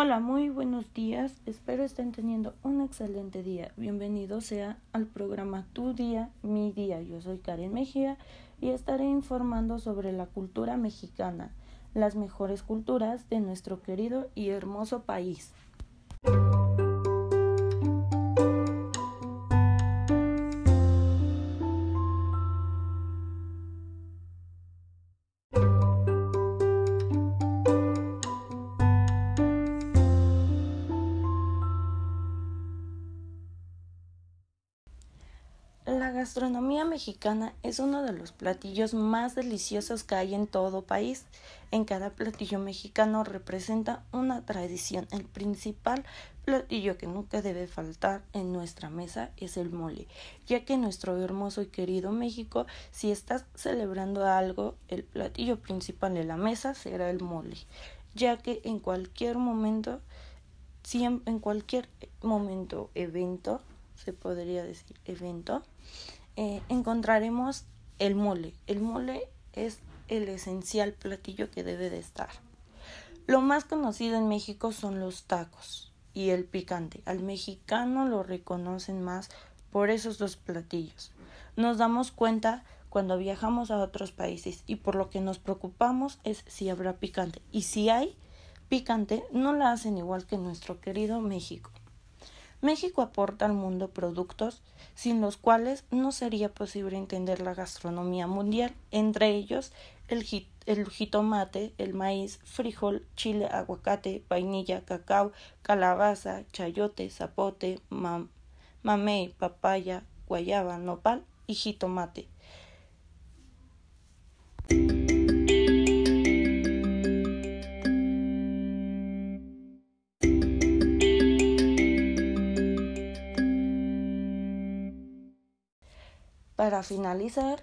Hola, muy buenos días. Espero estén teniendo un excelente día. Bienvenido sea al programa Tu Día, Mi Día. Yo soy Karen Mejía y estaré informando sobre la cultura mexicana, las mejores culturas de nuestro querido y hermoso país. La gastronomía mexicana es uno de los platillos más deliciosos que hay en todo país. En cada platillo mexicano representa una tradición. El principal platillo que nunca debe faltar en nuestra mesa es el mole, ya que nuestro hermoso y querido México, si estás celebrando algo, el platillo principal de la mesa será el mole, ya que en cualquier momento, en cualquier momento, evento, se podría decir evento, eh, encontraremos el mole. El mole es el esencial platillo que debe de estar. Lo más conocido en México son los tacos y el picante. Al mexicano lo reconocen más por esos dos platillos. Nos damos cuenta cuando viajamos a otros países y por lo que nos preocupamos es si habrá picante. Y si hay picante, no la hacen igual que nuestro querido México. México aporta al mundo productos sin los cuales no sería posible entender la gastronomía mundial, entre ellos el, jitomate, el maíz, frijol, chile, aguacate, vainilla, cacao, calabaza, chayote, zapote, mamey, papaya, guayaba, nopal y jitomate. Para finalizar,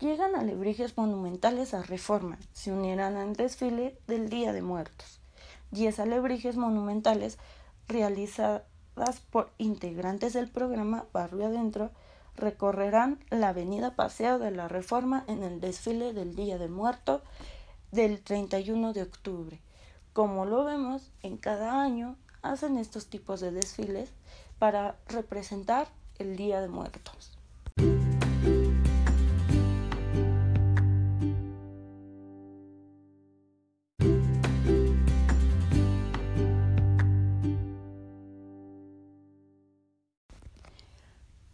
llegan alebrijes monumentales a Reforma, se unirán al desfile del Día de Muertos. Diez alebrijes monumentales realizadas por integrantes del programa Barrio Adentro recorrerán la avenida Paseo de la Reforma en el desfile del Día de Muerto del 31 de octubre. Como lo vemos, en cada año hacen estos tipos de desfiles para representar el Día de Muertos.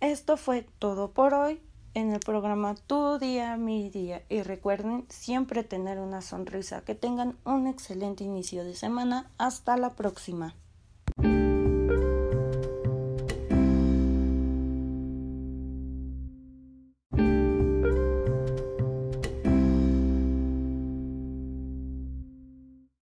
Esto fue todo por hoy en el programa Tu día, mi día. Y recuerden siempre tener una sonrisa. Que tengan un excelente inicio de semana. Hasta la próxima.